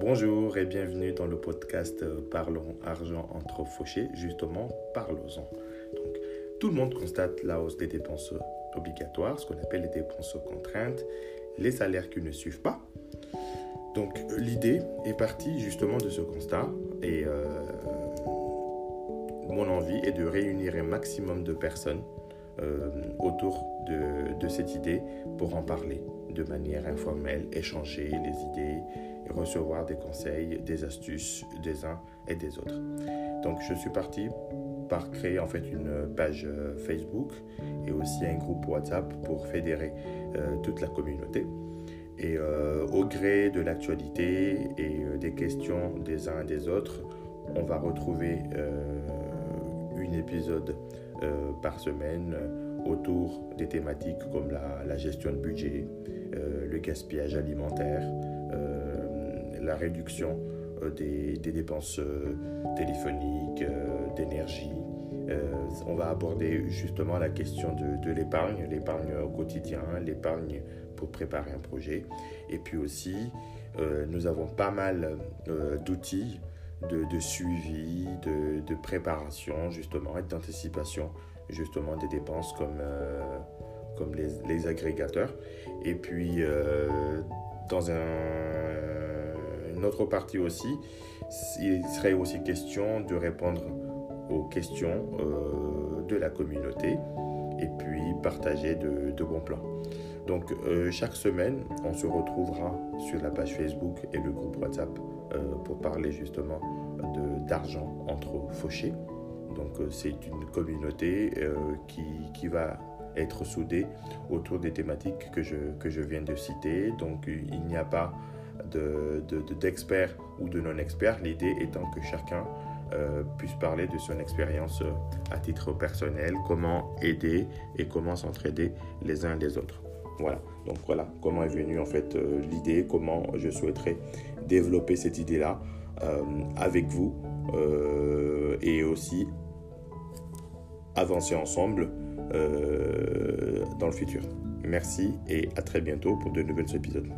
Bonjour et bienvenue dans le podcast euh, Parlons argent entre fauchés, justement parlons-en. Donc, tout le monde constate la hausse des dépenses obligatoires, ce qu'on appelle les dépenses contraintes, les salaires qui ne suivent pas. Donc l'idée est partie justement de ce constat et euh, mon envie est de réunir un maximum de personnes euh, autour de, de, cette idée pour en parler de manière informelle, échanger les idées recevoir des conseils, des astuces des uns et des autres. Donc je suis parti par créer en fait une page euh, Facebook et aussi un groupe WhatsApp pour fédérer euh, toute la communauté. Et euh, au gré de l'actualité et des questions des uns et des autres, on va retrouver un épisode par semaine autour des thématiques comme la, gestion de budget, le gaspillage alimentaire, la réduction des, des, dépenses téléphoniques, d'énergie. on va aborder justement la question de, l'épargne, l'épargne au quotidien, l'épargne pour préparer un projet. Et puis aussi, euh, nous avons pas mal euh, d'outils de, suivi, de, préparation justement et d'anticipation justement des dépenses comme, euh, les, agrégateurs. Et puis, dans un, une autre partie aussi, il serait aussi question de répondre aux questions de la communauté et puis partager de, de bons plans. Donc euh, chaque semaine, on se retrouvera sur la page Facebook et le groupe WhatsApp euh, pour parler justement d'argent entre fauchés. Donc euh, c'est une communauté qui, qui, va être soudée autour des thématiques que je, que je viens de citer. Donc il n'y a pas d'experts de, de, ou de non-experts. L'idée étant que chacun euh, puisse parler de son expérience à titre personnel, comment aider et comment s'entraider les uns les autres. Voilà, donc voilà comment est venue en fait euh, l'idée, comment je souhaiterais développer cette idée-là euh, avec vous euh, et aussi avancer ensemble euh, dans le futur. Merci et à très bientôt pour de nouveaux épisodes.